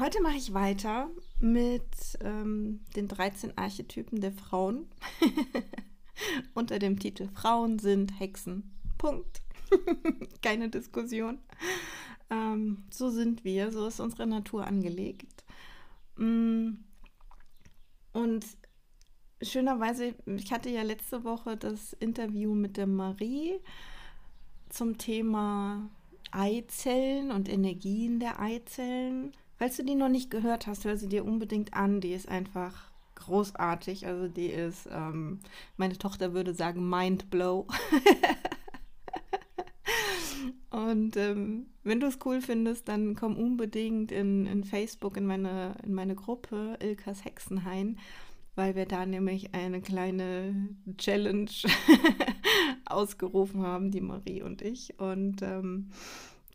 heute mache ich weiter mit ähm, den 13 Archetypen der Frauen unter dem Titel Frauen sind Hexen. Punkt. Keine Diskussion. Ähm, so sind wir, so ist unsere Natur angelegt. Mm. Und schönerweise, ich hatte ja letzte Woche das Interview mit der Marie zum Thema Eizellen und Energien der Eizellen. Falls du die noch nicht gehört hast, hör sie dir unbedingt an. Die ist einfach großartig. Also die ist, ähm, meine Tochter würde sagen, Mindblow. Und ähm, wenn du es cool findest, dann komm unbedingt in, in Facebook in meine, in meine Gruppe Ilkas Hexenhain, weil wir da nämlich eine kleine Challenge ausgerufen haben, die Marie und ich. Und ähm,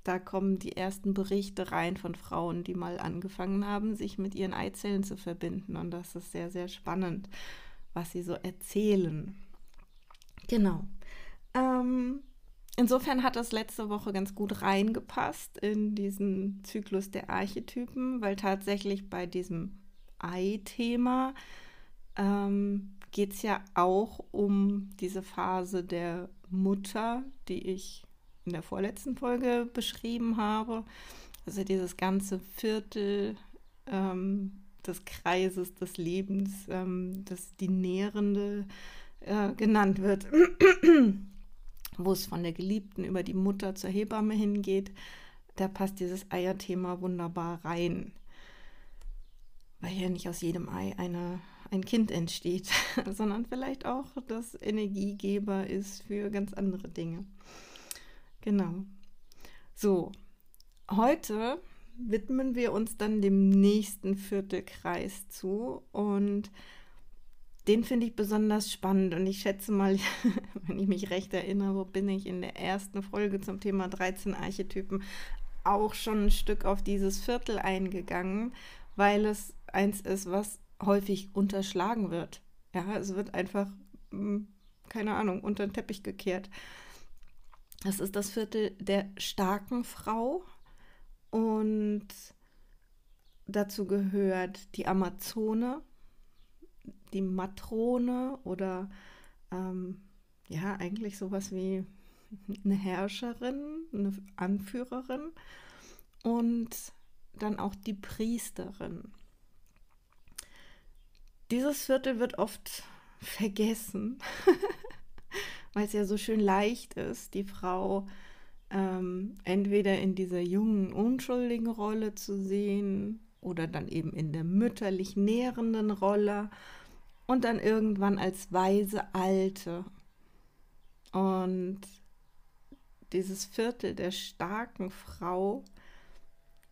da kommen die ersten Berichte rein von Frauen, die mal angefangen haben, sich mit ihren Eizellen zu verbinden. Und das ist sehr, sehr spannend, was sie so erzählen. Genau. Ähm, insofern hat das letzte Woche ganz gut reingepasst in diesen Zyklus der Archetypen, weil tatsächlich bei diesem Ei-Thema ähm, geht es ja auch um diese Phase der Mutter, die ich in der vorletzten Folge beschrieben habe. Also dieses ganze Viertel ähm, des Kreises des Lebens, ähm, das die Nährende äh, genannt wird, wo es von der Geliebten über die Mutter zur Hebamme hingeht, da passt dieses Eierthema wunderbar rein. Weil ja nicht aus jedem Ei eine, ein Kind entsteht, sondern vielleicht auch das Energiegeber ist für ganz andere Dinge. Genau. So, heute widmen wir uns dann dem nächsten Viertelkreis zu und den finde ich besonders spannend und ich schätze mal, wenn ich mich recht erinnere, bin ich in der ersten Folge zum Thema 13 Archetypen auch schon ein Stück auf dieses Viertel eingegangen, weil es eins ist, was häufig unterschlagen wird. Ja, es wird einfach, hm, keine Ahnung, unter den Teppich gekehrt. Das ist das Viertel der starken Frau und dazu gehört die Amazone, die Matrone oder ähm, ja, eigentlich sowas wie eine Herrscherin, eine Anführerin und dann auch die Priesterin. Dieses Viertel wird oft vergessen. weil es ja so schön leicht ist, die Frau ähm, entweder in dieser jungen, unschuldigen Rolle zu sehen oder dann eben in der mütterlich nährenden Rolle und dann irgendwann als weise Alte. Und dieses Viertel der starken Frau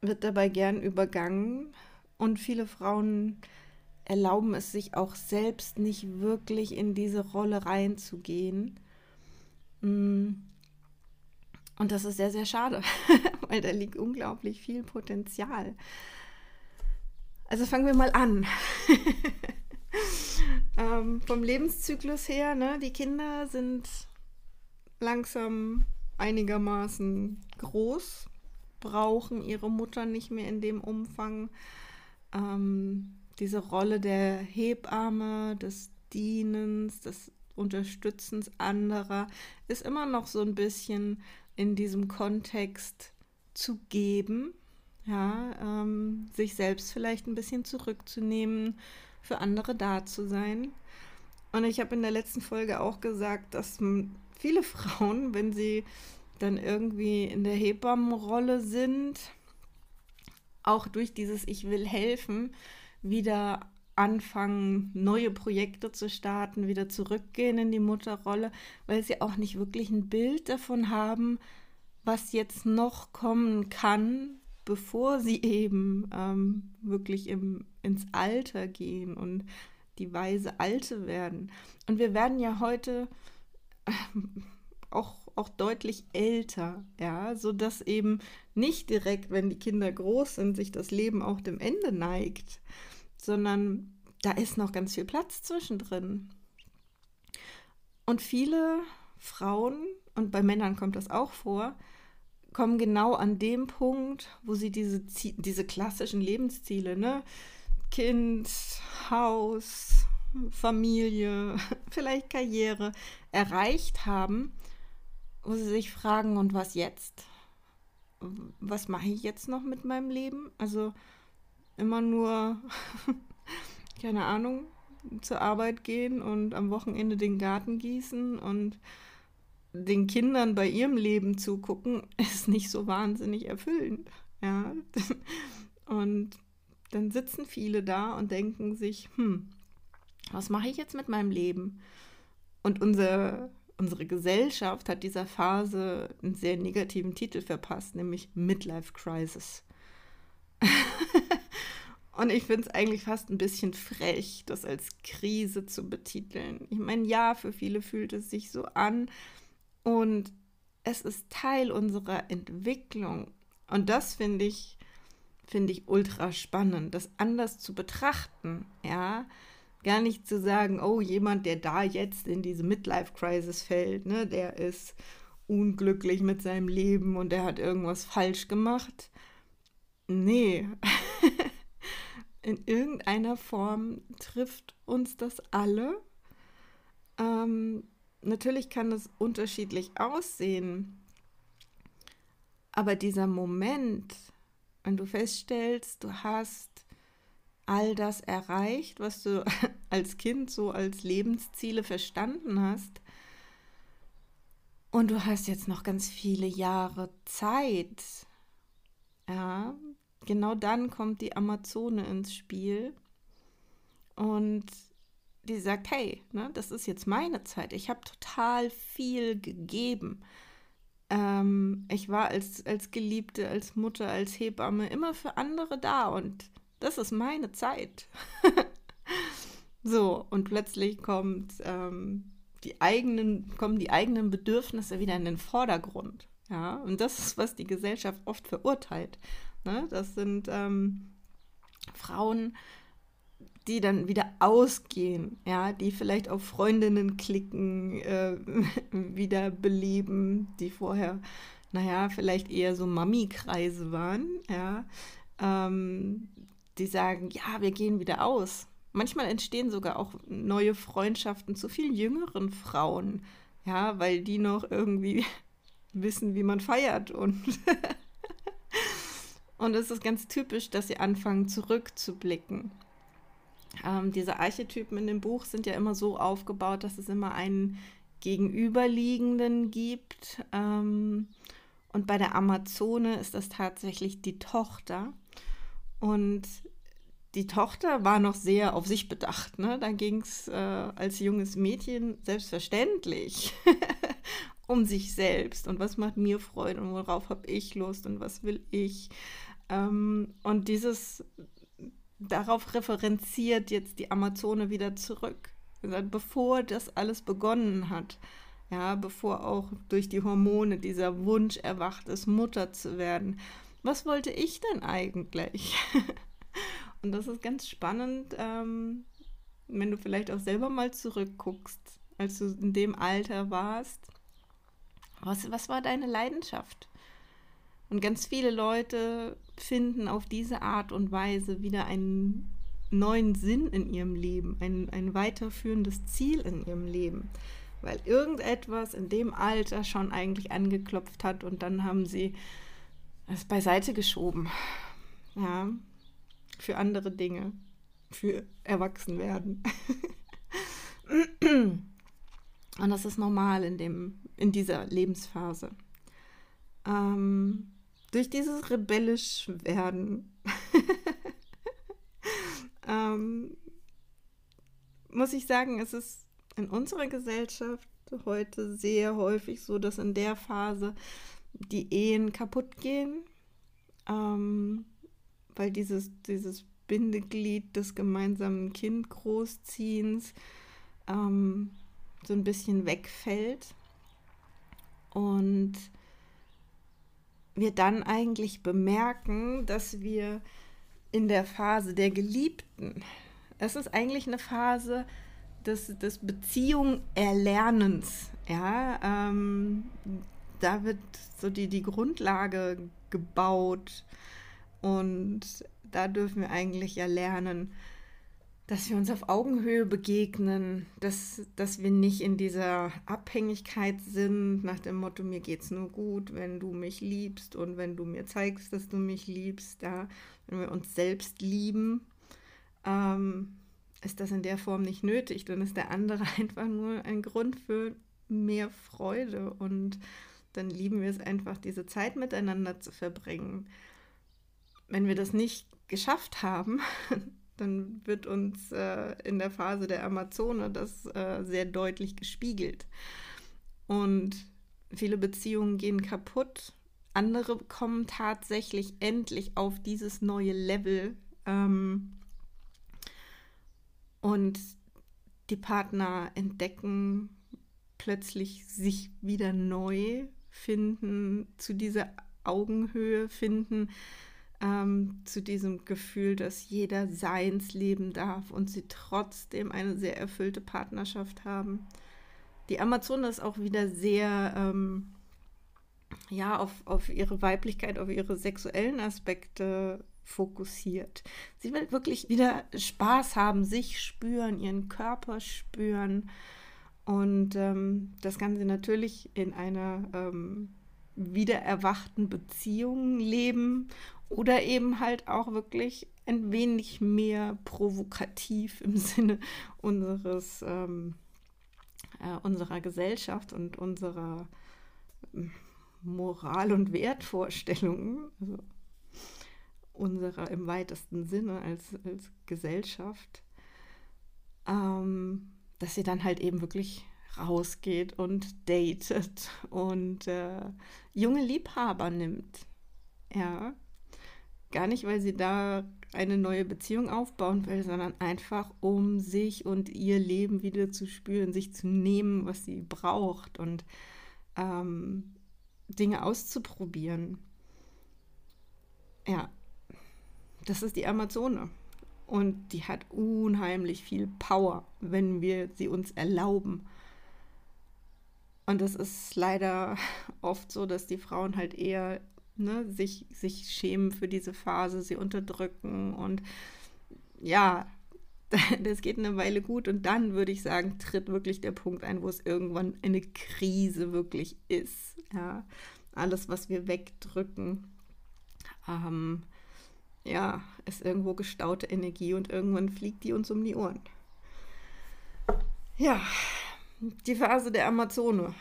wird dabei gern übergangen und viele Frauen erlauben es sich auch selbst nicht wirklich in diese Rolle reinzugehen Mm. Und das ist sehr, sehr schade, weil da liegt unglaublich viel Potenzial. Also fangen wir mal an. ähm, vom Lebenszyklus her, ne, die Kinder sind langsam einigermaßen groß, brauchen ihre Mutter nicht mehr in dem Umfang. Ähm, diese Rolle der Hebamme, des Dienens, des Unterstützens anderer ist immer noch so ein bisschen in diesem Kontext zu geben, ja, ähm, sich selbst vielleicht ein bisschen zurückzunehmen, für andere da zu sein. Und ich habe in der letzten Folge auch gesagt, dass viele Frauen, wenn sie dann irgendwie in der Hebammenrolle sind, auch durch dieses Ich will helfen, wieder anfangen, neue Projekte zu starten, wieder zurückgehen in die Mutterrolle, weil sie auch nicht wirklich ein Bild davon haben, was jetzt noch kommen kann, bevor sie eben ähm, wirklich im, ins Alter gehen und die weise Alte werden. Und wir werden ja heute äh, auch, auch deutlich älter, ja, sodass eben nicht direkt, wenn die Kinder groß sind, sich das Leben auch dem Ende neigt, sondern da ist noch ganz viel Platz zwischendrin. Und viele Frauen, und bei Männern kommt das auch vor, kommen genau an dem Punkt, wo sie diese, diese klassischen Lebensziele, ne? Kind, Haus, Familie, vielleicht Karriere erreicht haben, wo sie sich fragen, und was jetzt? Was mache ich jetzt noch mit meinem Leben? Also immer nur, keine Ahnung, zur Arbeit gehen und am Wochenende den Garten gießen und den Kindern bei ihrem Leben zugucken, ist nicht so wahnsinnig erfüllend. Ja. Und dann sitzen viele da und denken sich, hm, was mache ich jetzt mit meinem Leben? Und unser, unsere Gesellschaft hat dieser Phase einen sehr negativen Titel verpasst, nämlich Midlife Crisis. Und ich finde es eigentlich fast ein bisschen frech, das als Krise zu betiteln. Ich meine, ja, für viele fühlt es sich so an und es ist Teil unserer Entwicklung. Und das finde ich, finde ich ultra spannend, das anders zu betrachten, ja. Gar nicht zu sagen, oh, jemand, der da jetzt in diese Midlife-Crisis fällt, ne, der ist unglücklich mit seinem Leben und der hat irgendwas falsch gemacht. Nee. in irgendeiner Form trifft uns das alle. Ähm, natürlich kann es unterschiedlich aussehen, aber dieser Moment, wenn du feststellst, du hast all das erreicht, was du als Kind so als Lebensziele verstanden hast, und du hast jetzt noch ganz viele Jahre Zeit, ja, genau dann kommt die Amazone ins Spiel und die sagt, hey, ne, das ist jetzt meine Zeit. Ich habe total viel gegeben. Ähm, ich war als, als Geliebte, als Mutter, als Hebamme immer für andere da und das ist meine Zeit. so, und plötzlich kommt ähm, die eigenen, kommen die eigenen Bedürfnisse wieder in den Vordergrund. Ja, und das ist, was die Gesellschaft oft verurteilt. Ne? Das sind ähm, Frauen, die dann wieder ausgehen, ja, die vielleicht auf Freundinnen klicken, äh, wieder beleben, die vorher, naja, vielleicht eher so Mami-Kreise waren, ja, ähm, die sagen, ja, wir gehen wieder aus. Manchmal entstehen sogar auch neue Freundschaften zu viel jüngeren Frauen, ja, weil die noch irgendwie wissen, wie man feiert und Und es ist ganz typisch, dass sie anfangen zurückzublicken. Ähm, diese Archetypen in dem Buch sind ja immer so aufgebaut, dass es immer einen Gegenüberliegenden gibt. Ähm, und bei der Amazone ist das tatsächlich die Tochter. Und die Tochter war noch sehr auf sich bedacht. Ne? Da ging es äh, als junges Mädchen selbstverständlich um sich selbst und was macht mir Freude und worauf habe ich Lust und was will ich. Ähm, und dieses, darauf referenziert jetzt die Amazone wieder zurück. Bevor das alles begonnen hat, ja, bevor auch durch die Hormone dieser Wunsch erwacht ist, Mutter zu werden. Was wollte ich denn eigentlich? Und das ist ganz spannend, ähm, wenn du vielleicht auch selber mal zurückguckst, als du in dem Alter warst. Was, was war deine Leidenschaft? Und ganz viele Leute finden auf diese Art und Weise wieder einen neuen Sinn in ihrem Leben, ein, ein weiterführendes Ziel in ihrem Leben. Weil irgendetwas in dem Alter schon eigentlich angeklopft hat und dann haben sie es beiseite geschoben. Ja, für andere Dinge, für Erwachsenwerden. und das ist normal in, dem, in dieser Lebensphase. Ähm, durch dieses rebellisch werden ähm, muss ich sagen, es ist in unserer Gesellschaft heute sehr häufig so, dass in der Phase die Ehen kaputt gehen. ähm, weil dieses, dieses Bindeglied des gemeinsamen Kind großziehens ähm, so ein bisschen wegfällt und wir dann eigentlich bemerken, dass wir in der Phase der Geliebten, es ist eigentlich eine Phase des, des Beziehung erlernens, ja, ähm, da wird so die, die Grundlage gebaut. Und da dürfen wir eigentlich ja lernen, dass wir uns auf Augenhöhe begegnen, dass, dass wir nicht in dieser Abhängigkeit sind, nach dem Motto, mir geht es nur gut, wenn du mich liebst und wenn du mir zeigst, dass du mich liebst, ja, wenn wir uns selbst lieben, ähm, ist das in der Form nicht nötig, dann ist der andere einfach nur ein Grund für mehr Freude. Und dann lieben wir es einfach, diese Zeit miteinander zu verbringen. Wenn wir das nicht geschafft haben, dann wird uns äh, in der Phase der Amazone das äh, sehr deutlich gespiegelt. Und viele Beziehungen gehen kaputt. Andere kommen tatsächlich endlich auf dieses neue Level. Ähm, und die Partner entdecken plötzlich sich wieder neu, finden zu dieser Augenhöhe, finden ähm, zu diesem Gefühl, dass jeder seins leben darf und sie trotzdem eine sehr erfüllte Partnerschaft haben. Die Amazone ist auch wieder sehr ähm, ja, auf, auf ihre Weiblichkeit, auf ihre sexuellen Aspekte fokussiert. Sie will wirklich wieder Spaß haben, sich spüren, ihren Körper spüren und ähm, das Ganze natürlich in einer ähm, wiedererwachten Beziehung leben oder eben halt auch wirklich ein wenig mehr provokativ im Sinne unseres, ähm, äh, unserer Gesellschaft und unserer ähm, Moral- und Wertvorstellungen, also unserer im weitesten Sinne als, als Gesellschaft, ähm, dass sie dann halt eben wirklich rausgeht und datet und äh, junge Liebhaber nimmt. Ja, Gar nicht, weil sie da eine neue Beziehung aufbauen will, sondern einfach, um sich und ihr Leben wieder zu spüren, sich zu nehmen, was sie braucht und ähm, Dinge auszuprobieren. Ja, das ist die Amazone. Und die hat unheimlich viel Power, wenn wir sie uns erlauben. Und es ist leider oft so, dass die Frauen halt eher ne, sich, sich schämen für diese Phase, sie unterdrücken und ja, das geht eine Weile gut und dann würde ich sagen, tritt wirklich der Punkt ein, wo es irgendwann eine Krise wirklich ist. Ja, alles, was wir wegdrücken, ähm, ja, ist irgendwo gestaute Energie und irgendwann fliegt die uns um die Ohren. Ja, die Phase der Amazone.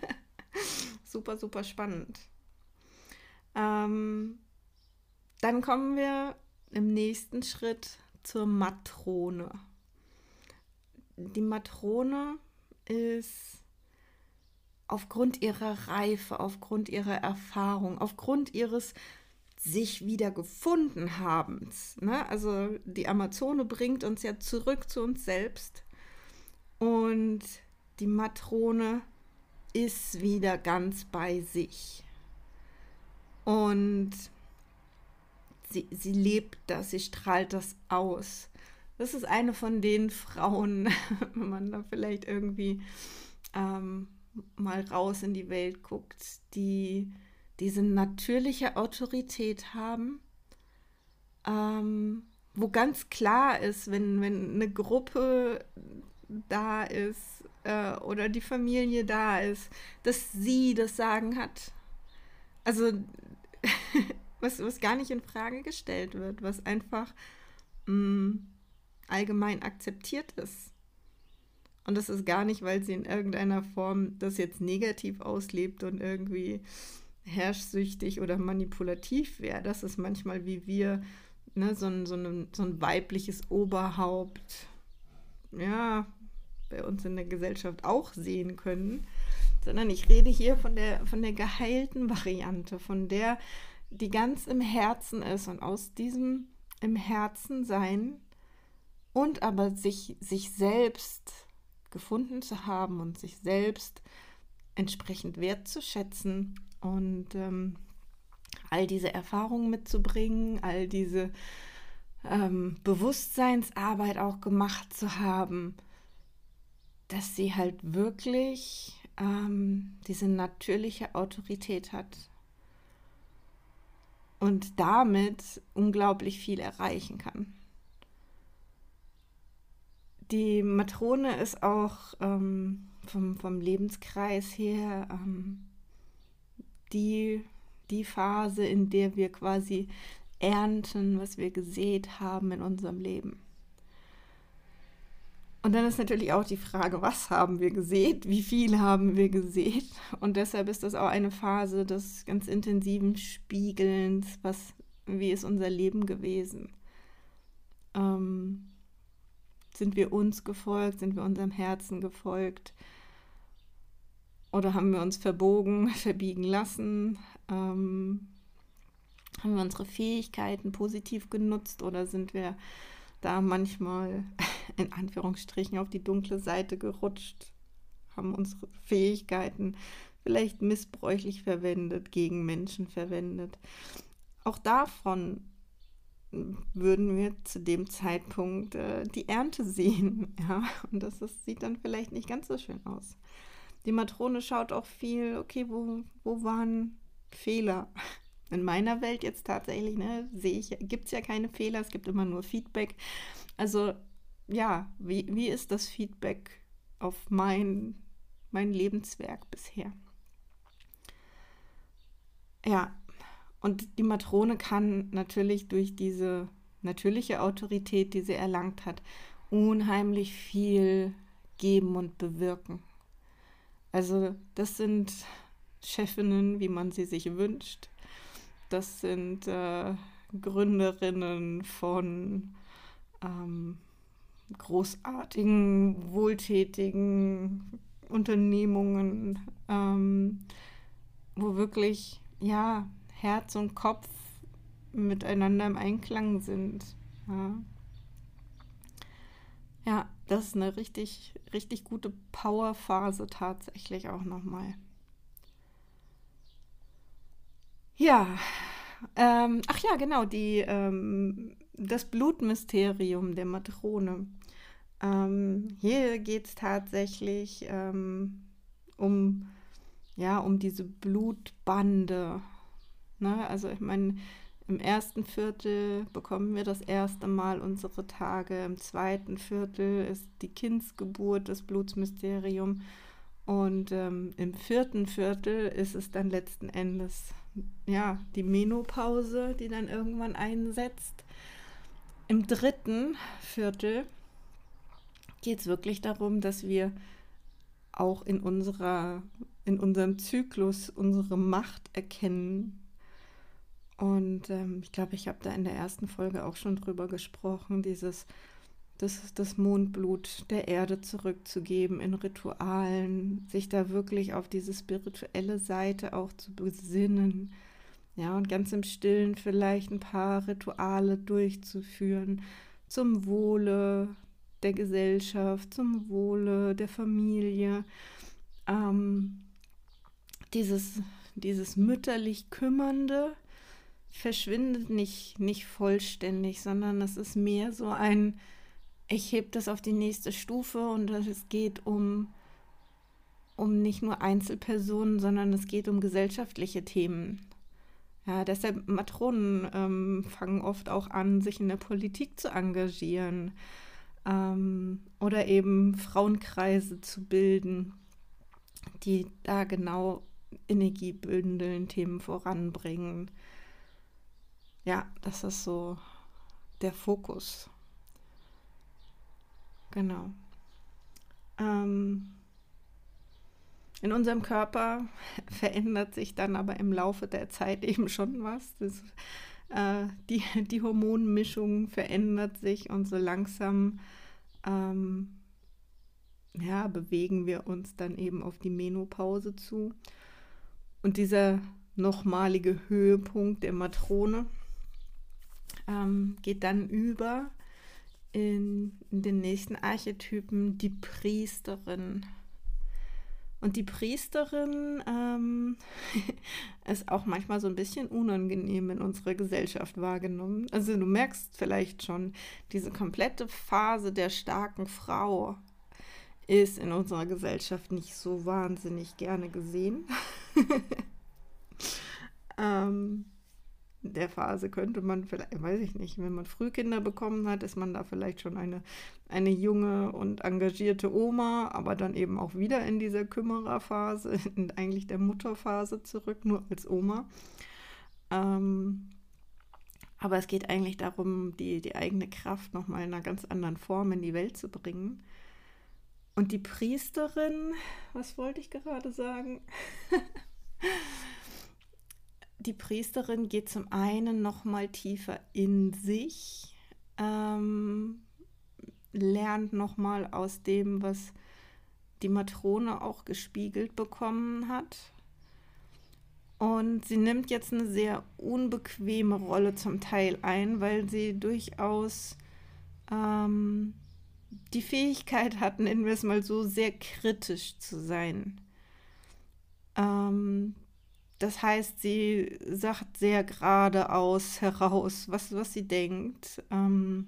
super, super spannend. Ähm, dann kommen wir im nächsten Schritt zur Matrone. Die Matrone ist aufgrund ihrer Reife, aufgrund ihrer Erfahrung, aufgrund ihres sich wieder gefunden habens. Ne? Also die Amazone bringt uns ja zurück zu uns selbst und die Matrone ist wieder ganz bei sich. Und sie, sie lebt das, sie strahlt das aus. Das ist eine von den Frauen, wenn man da vielleicht irgendwie ähm, mal raus in die Welt guckt, die diese natürliche Autorität haben, ähm, wo ganz klar ist, wenn, wenn eine Gruppe da ist äh, oder die Familie da ist, dass sie das Sagen hat. Also was, was gar nicht in Frage gestellt wird, was einfach mh, mm, allgemein akzeptiert ist. Und das ist gar nicht, weil sie in irgendeiner Form das jetzt negativ auslebt und irgendwie herrschsüchtig oder manipulativ wäre. Das ist manchmal wie wir, ne, so ein, so, ein, so ein weibliches Oberhaupt, ja, bei uns in der Gesellschaft auch sehen können sondern ich rede hier von der, von der geheilten Variante, von der, die ganz im Herzen ist und aus diesem im Herzen sein und aber sich, sich selbst gefunden zu haben und sich selbst entsprechend wertzuschätzen und ähm, all diese Erfahrungen mitzubringen, all diese ähm, Bewusstseinsarbeit auch gemacht zu haben, dass sie halt wirklich ähm, diese natürliche Autorität hat und damit unglaublich viel erreichen kann. Die Matrone ist auch ähm, vom, vom Lebenskreis her ähm, die, die Phase, in der wir quasi ernten, was wir gesät haben in unserem Leben. Und dann ist natürlich auch die Frage, was haben wir gesät, wie viel haben wir gesät. Und deshalb ist das auch eine Phase des ganz intensiven Spiegelns, was, wie ist unser Leben gewesen. Ähm, sind wir uns gefolgt, sind wir unserem Herzen gefolgt? Oder haben wir uns verbogen, verbiegen lassen? Ähm, haben wir unsere Fähigkeiten positiv genutzt oder sind wir da manchmal in Anführungsstrichen auf die dunkle Seite gerutscht, haben unsere Fähigkeiten vielleicht missbräuchlich verwendet, gegen Menschen verwendet. Auch davon würden wir zu dem Zeitpunkt äh, die Ernte sehen. Ja? Und das ist, sieht dann vielleicht nicht ganz so schön aus. Die Matrone schaut auch viel, okay, wo, wo waren Fehler? In meiner Welt jetzt tatsächlich, ne, sehe ich, gibt es ja keine Fehler, es gibt immer nur Feedback. Also ja, wie, wie ist das Feedback auf mein, mein Lebenswerk bisher? Ja, und die Matrone kann natürlich durch diese natürliche Autorität, die sie erlangt hat, unheimlich viel geben und bewirken. Also das sind Chefinnen, wie man sie sich wünscht. Das sind äh, Gründerinnen von ähm, großartigen, wohltätigen Unternehmungen, ähm, wo wirklich, ja, Herz und Kopf miteinander im Einklang sind. Ja. Ja, das ist eine richtig, richtig gute Powerphase tatsächlich auch nochmal. Ja, ähm, ach ja, genau, die, ähm, das Blutmysterium der Matrone. Ähm, hier geht es tatsächlich ähm, um, ja, um diese Blutbande. Ne? Also ich meine, im ersten Viertel bekommen wir das erste Mal unsere Tage, im zweiten Viertel ist die Kindsgeburt, das Blutsmysterium und ähm, im vierten Viertel ist es dann letzten Endes ja die Menopause, die dann irgendwann einsetzt. Im dritten Viertel geht es wirklich darum, dass wir auch in unserer, in unserem Zyklus unsere Macht erkennen. Und ähm, ich glaube, ich habe da in der ersten Folge auch schon drüber gesprochen, dieses das, das Mondblut der Erde zurückzugeben in Ritualen, sich da wirklich auf diese spirituelle Seite auch zu besinnen. Ja, und ganz im Stillen vielleicht ein paar Rituale durchzuführen zum Wohle der Gesellschaft, zum Wohle der Familie. Ähm, dieses, dieses mütterlich Kümmernde verschwindet nicht, nicht vollständig, sondern es ist mehr so ein, ich hebe das auf die nächste Stufe und es geht um, um nicht nur Einzelpersonen, sondern es geht um gesellschaftliche Themen. Ja, deshalb Matronen ähm, fangen oft auch an, sich in der Politik zu engagieren ähm, oder eben Frauenkreise zu bilden, die da genau Energie bündeln, Themen voranbringen. Ja, das ist so der Fokus. Genau. Ähm, in unserem Körper verändert sich dann aber im Laufe der Zeit eben schon was. Das, äh, die, die Hormonmischung verändert sich und so langsam ähm, ja, bewegen wir uns dann eben auf die Menopause zu. Und dieser nochmalige Höhepunkt der Matrone ähm, geht dann über in, den nächsten Archetypen die Priesterin. Und die Priesterin ähm, ist auch manchmal so ein bisschen unangenehm in unserer Gesellschaft wahrgenommen. Also du merkst vielleicht schon, diese komplette Phase der starken Frau ist in unserer Gesellschaft nicht so wahnsinnig gerne gesehen. ähm, der Phase könnte man vielleicht, weiß ich nicht, wenn man Frühkinder bekommen hat, ist man da vielleicht schon eine, eine junge und engagierte Oma, aber dann eben auch wieder in dieser Kümmererphase, in eigentlich der Mutterphase zurück, nur als Oma. Ähm, aber es geht eigentlich darum, die, die eigene Kraft nochmal in einer ganz anderen Form in die Welt zu bringen. Und die Priesterin, was wollte ich gerade sagen? die Priesterin geht zum einen noch mal tiefer in sich, ähm, lernt noch mal aus dem, was die Matrone auch gespiegelt bekommen hat. Und sie nimmt jetzt eine sehr unbequeme Rolle zum Teil ein, weil sie durchaus ähm, die Fähigkeit hat, nennen wir es mal so, sehr kritisch zu sein. Ähm, das heißt, sie sagt sehr geradeaus heraus, was, was sie denkt. Ähm,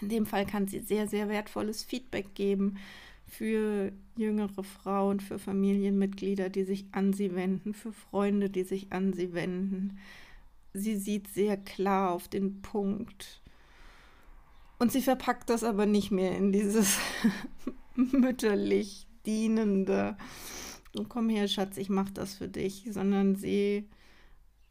in dem Fall kann sie sehr, sehr wertvolles Feedback geben für jüngere Frauen, für Familienmitglieder, die sich an sie wenden, für Freunde, die sich an sie wenden. Sie sieht sehr klar auf den Punkt. Und sie verpackt das aber nicht mehr in dieses mütterlich dienende komm her, Schatz, ich mach das für dich, sondern sie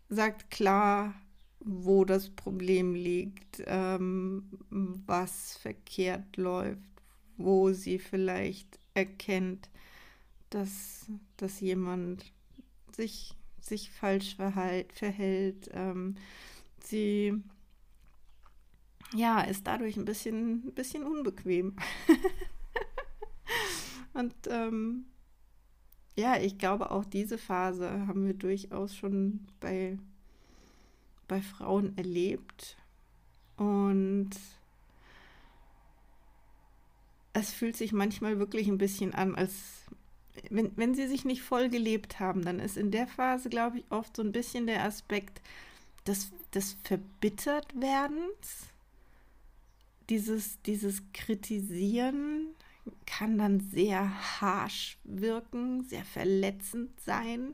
sagt klar, wo das Problem liegt, ähm, was verkehrt läuft, wo sie vielleicht erkennt, dass, dass jemand sich, sich falsch verhalt, verhält. Ähm, sie ja, ist dadurch ein bisschen, ein bisschen unbequem. Und ähm, ja, ich glaube, auch diese Phase haben wir durchaus schon bei, bei Frauen erlebt. Und es fühlt sich manchmal wirklich ein bisschen an, als wenn, wenn sie sich nicht voll gelebt haben, dann ist in der Phase, glaube ich, oft so ein bisschen der Aspekt des, des Verbittertwerdens, dieses, dieses Kritisieren, kann dann sehr harsh wirken, sehr verletzend sein.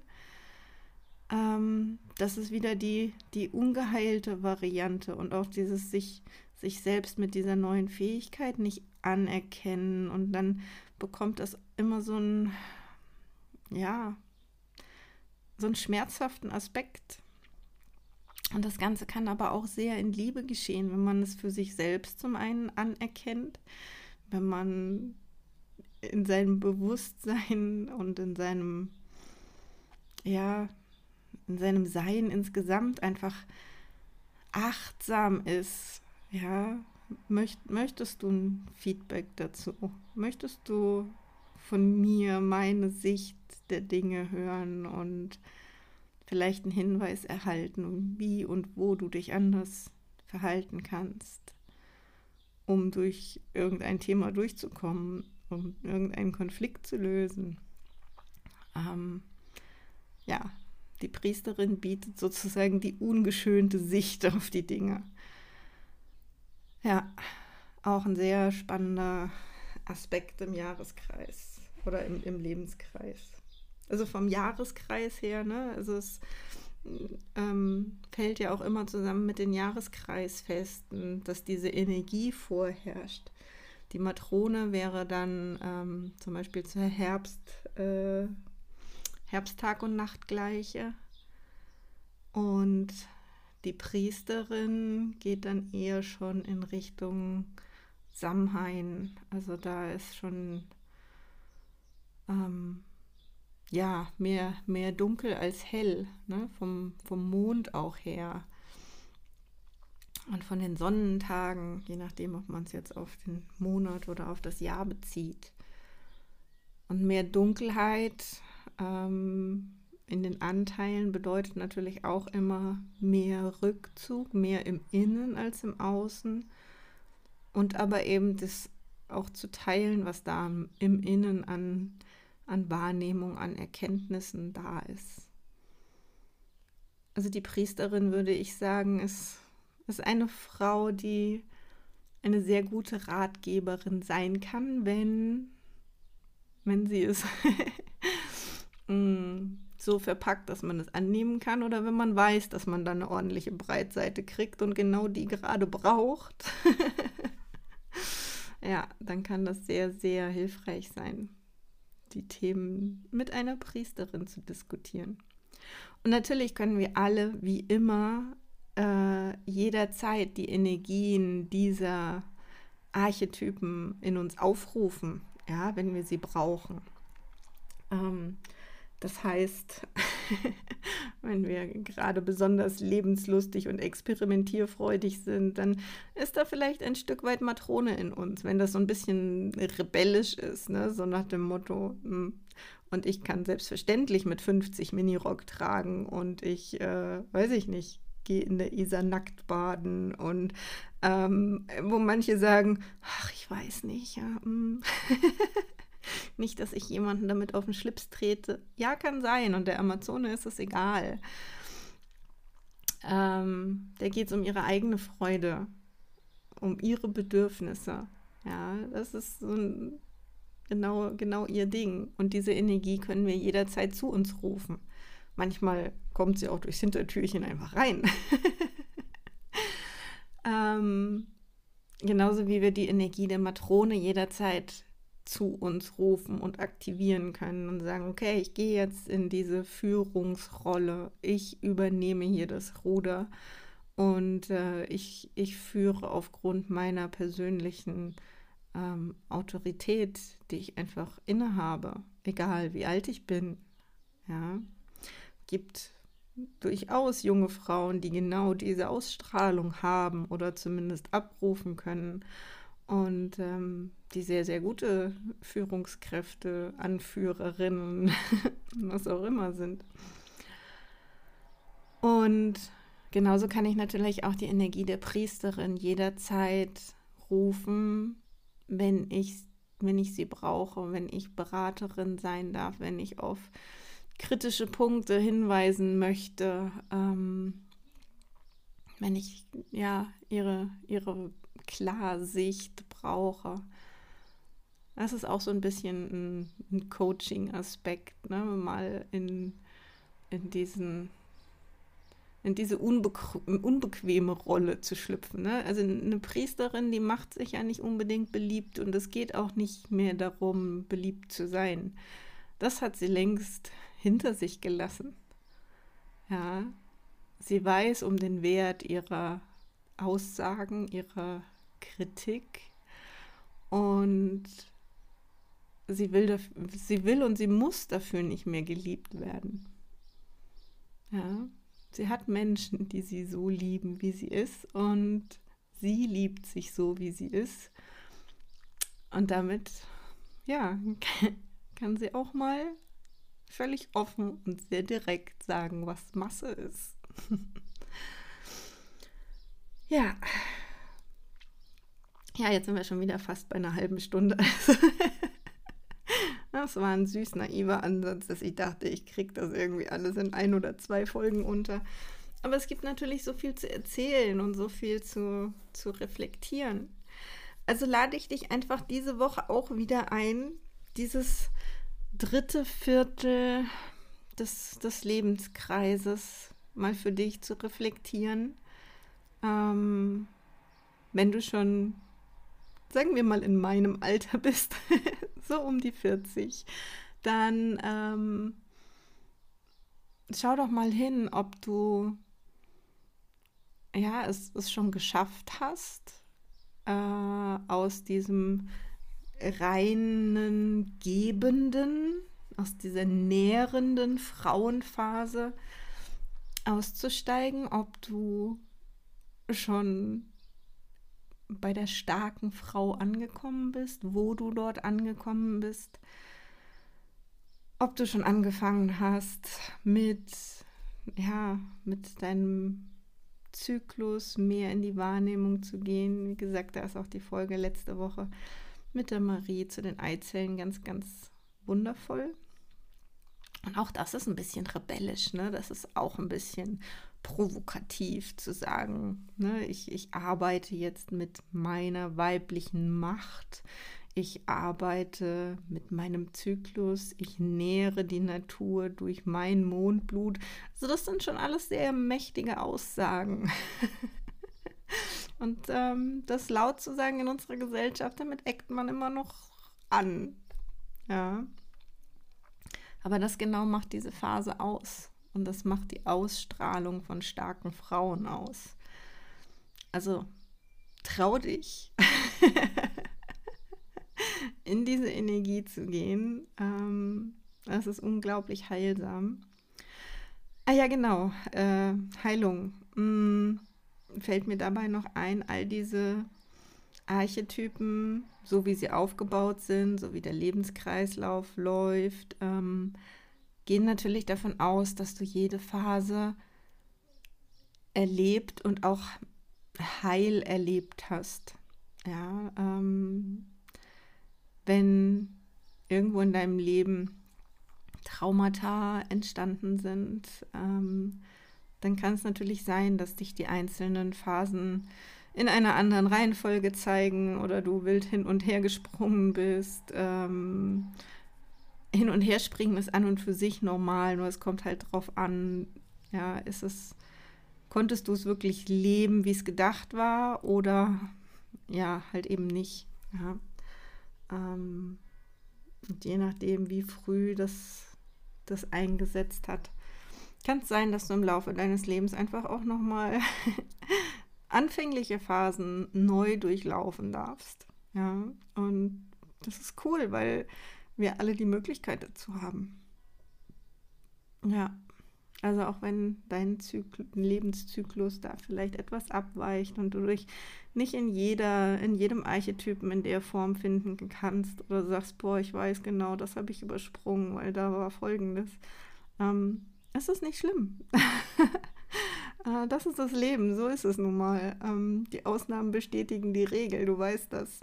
Ähm, das ist wieder die, die ungeheilte Variante und auch dieses sich, sich selbst mit dieser neuen Fähigkeit nicht anerkennen und dann bekommt das immer so ein, ja, so einen schmerzhaften Aspekt. Und das Ganze kann aber auch sehr in Liebe geschehen, wenn man es für sich selbst zum einen anerkennt, wenn man in seinem Bewusstsein und in seinem, ja, in seinem Sein insgesamt einfach achtsam ist, ja, möcht, möchtest du ein Feedback dazu? Möchtest du von mir meine Sicht der Dinge hören und vielleicht einen Hinweis erhalten, wie und wo du dich anders verhalten kannst, um durch irgendein Thema durchzukommen? Um irgendeinen Konflikt zu lösen. Ähm, ja, die Priesterin bietet sozusagen die ungeschönte Sicht auf die Dinge. Ja, auch ein sehr spannender Aspekt im Jahreskreis oder im, im Lebenskreis. Also vom Jahreskreis her, ne? Also es ähm, fällt ja auch immer zusammen mit den Jahreskreisfesten, dass diese Energie vorherrscht. Die Matrone wäre dann ähm, zum Beispiel zur Herbst, äh, Herbsttag und Nachtgleiche. Und die Priesterin geht dann eher schon in Richtung Samhain. Also da ist schon ähm, ja mehr, mehr dunkel als hell, ne? vom, vom Mond auch her. Und von den Sonnentagen, je nachdem, ob man es jetzt auf den Monat oder auf das Jahr bezieht. Und mehr Dunkelheit ähm, in den Anteilen bedeutet natürlich auch immer mehr Rückzug, mehr im Innen als im Außen. Und aber eben das auch zu teilen, was da im Innen an, an Wahrnehmung, an Erkenntnissen da ist. Also die Priesterin, würde ich sagen, ist, ist eine Frau, die eine sehr gute Ratgeberin sein kann, wenn, wenn sie es mm, so verpackt, dass man es annehmen kann oder wenn man weiß, dass man dann eine ordentliche Breitseite kriegt und genau die gerade braucht. ja, dann kann das sehr, sehr hilfreich sein, die Themen mit einer Priesterin zu diskutieren. Und natürlich können wir alle, wie immer, äh, jederzeit die Energien dieser Archetypen in uns aufrufen, ja, wenn wir sie brauchen. Ähm, das heißt, wenn wir gerade besonders lebenslustig und experimentierfreudig sind, dann ist da vielleicht ein Stück weit Matrone in uns, wenn das so ein bisschen rebellisch ist, ne? so nach dem Motto, hm, und ich kann selbstverständlich mit 50 Minirock tragen und ich, äh, weiß ich nicht, gehe in der Isar nackt baden und ähm, wo manche sagen, ach, ich weiß nicht, ja, mm. nicht, dass ich jemanden damit auf den Schlips trete. Ja, kann sein und der Amazone ist es egal. Ähm, da geht es um ihre eigene Freude, um ihre Bedürfnisse. Ja, das ist so ein, genau, genau ihr Ding. Und diese Energie können wir jederzeit zu uns rufen. Manchmal kommt sie auch durchs Hintertürchen einfach rein. ähm, genauso wie wir die Energie der Matrone jederzeit zu uns rufen und aktivieren können und sagen, okay, ich gehe jetzt in diese Führungsrolle, ich übernehme hier das Ruder und äh, ich, ich führe aufgrund meiner persönlichen ähm, Autorität, die ich einfach innehabe, egal wie alt ich bin. Ja, gibt durchaus junge Frauen, die genau diese Ausstrahlung haben oder zumindest abrufen können und ähm, die sehr, sehr gute Führungskräfte, Anführerinnen, was auch immer sind. Und genauso kann ich natürlich auch die Energie der Priesterin jederzeit rufen, wenn ich, wenn ich sie brauche, wenn ich Beraterin sein darf, wenn ich auf kritische Punkte hinweisen möchte, ähm, wenn ich ja ihre, ihre Klarsicht brauche. Das ist auch so ein bisschen ein, ein Coaching-Aspekt, ne? mal in, in diesen in diese unbequeme Rolle zu schlüpfen. Ne? Also eine Priesterin, die macht sich ja nicht unbedingt beliebt und es geht auch nicht mehr darum, beliebt zu sein. Das hat sie längst hinter sich gelassen. Ja, sie weiß um den Wert ihrer Aussagen, ihrer Kritik und sie will, sie will und sie muss dafür nicht mehr geliebt werden. Ja, sie hat Menschen, die sie so lieben, wie sie ist und sie liebt sich so, wie sie ist. Und damit, ja, kann sie auch mal völlig offen und sehr direkt sagen, was Masse ist. ja. Ja, jetzt sind wir schon wieder fast bei einer halben Stunde. das war ein süß naiver Ansatz, dass ich dachte, ich kriege das irgendwie alles in ein oder zwei Folgen unter. Aber es gibt natürlich so viel zu erzählen und so viel zu, zu reflektieren. Also lade ich dich einfach diese Woche auch wieder ein, dieses dritte Viertel des, des Lebenskreises mal für dich zu reflektieren. Ähm, wenn du schon, sagen wir mal, in meinem Alter bist, so um die 40, dann ähm, schau doch mal hin, ob du ja, es, es schon geschafft hast, äh, aus diesem reinen Gebenden, aus dieser nährenden Frauenphase auszusteigen, ob du schon bei der starken Frau angekommen bist, wo du dort angekommen bist, ob du schon angefangen hast mit, ja, mit deinem Zyklus mehr in die Wahrnehmung zu gehen. Wie gesagt, da ist auch die Folge letzte Woche mit der Marie zu den Eizellen ganz, ganz wundervoll. Und auch das ist ein bisschen rebellisch, ne? Das ist auch ein bisschen provokativ zu sagen, ne? ich, ich arbeite jetzt mit meiner weiblichen Macht, ich arbeite mit meinem Zyklus, ich nähere die Natur durch mein Mondblut. Also das sind schon alles sehr mächtige Aussagen. Und ähm, das laut zu sagen in unserer Gesellschaft, damit eckt man immer noch an. Ja. Aber das genau macht diese Phase aus. Und das macht die Ausstrahlung von starken Frauen aus. Also trau dich, in diese Energie zu gehen. Ähm, das ist unglaublich heilsam. Ah ja, genau. Äh, Heilung. Hm, fällt mir dabei noch ein, all diese Archetypen, so wie sie aufgebaut sind, so wie der Lebenskreislauf läuft, ähm, gehen natürlich davon aus, dass du jede Phase erlebt und auch heil erlebt hast. Ja, ähm, wenn irgendwo in deinem Leben Traumata entstanden sind, ähm, dann kann es natürlich sein, dass dich die einzelnen Phasen in einer anderen Reihenfolge zeigen oder du wild hin und her gesprungen bist. Ähm, hin und her springen ist an und für sich normal, nur es kommt halt drauf an, ja, ist es, konntest du es wirklich leben, wie es gedacht war oder ja, halt eben nicht. Ja. Ähm, und je nachdem, wie früh das, das eingesetzt hat, kann es sein, dass du im Laufe deines Lebens einfach auch nochmal anfängliche Phasen neu durchlaufen darfst. Ja, und das ist cool, weil wir alle die Möglichkeit dazu haben. Ja, also auch wenn dein Zykl Lebenszyklus da vielleicht etwas abweicht und du dich nicht in jeder, in jedem Archetypen in der Form finden kannst oder sagst, boah, ich weiß genau, das habe ich übersprungen, weil da war folgendes. Ähm, es ist nicht schlimm. Äh, das ist das Leben, so ist es nun mal. Ähm, die Ausnahmen bestätigen die Regel, du weißt das.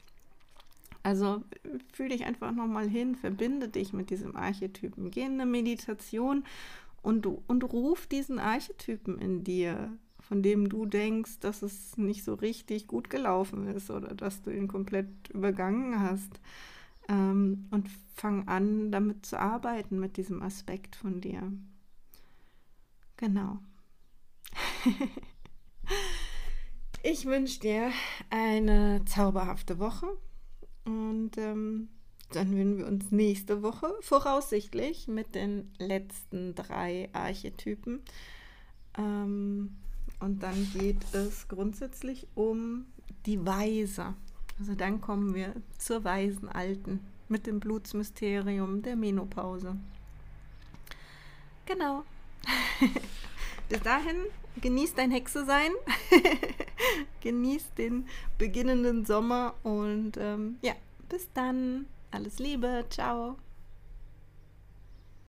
Also fühl dich einfach nochmal hin, verbinde dich mit diesem Archetypen, geh in eine Meditation und, und ruf diesen Archetypen in dir, von dem du denkst, dass es nicht so richtig gut gelaufen ist oder dass du ihn komplett übergangen hast. Ähm, und fang an, damit zu arbeiten, mit diesem Aspekt von dir. Genau. ich wünsche dir eine zauberhafte Woche und ähm, dann würden wir uns nächste Woche voraussichtlich mit den letzten drei Archetypen. Ähm, und dann geht es grundsätzlich um die Weise. Also dann kommen wir zur weisen Alten mit dem Blutsmysterium der Menopause. Genau. Bis dahin, genieß dein Hexe sein. genieß den beginnenden Sommer und ähm, ja, bis dann. Alles Liebe. Ciao.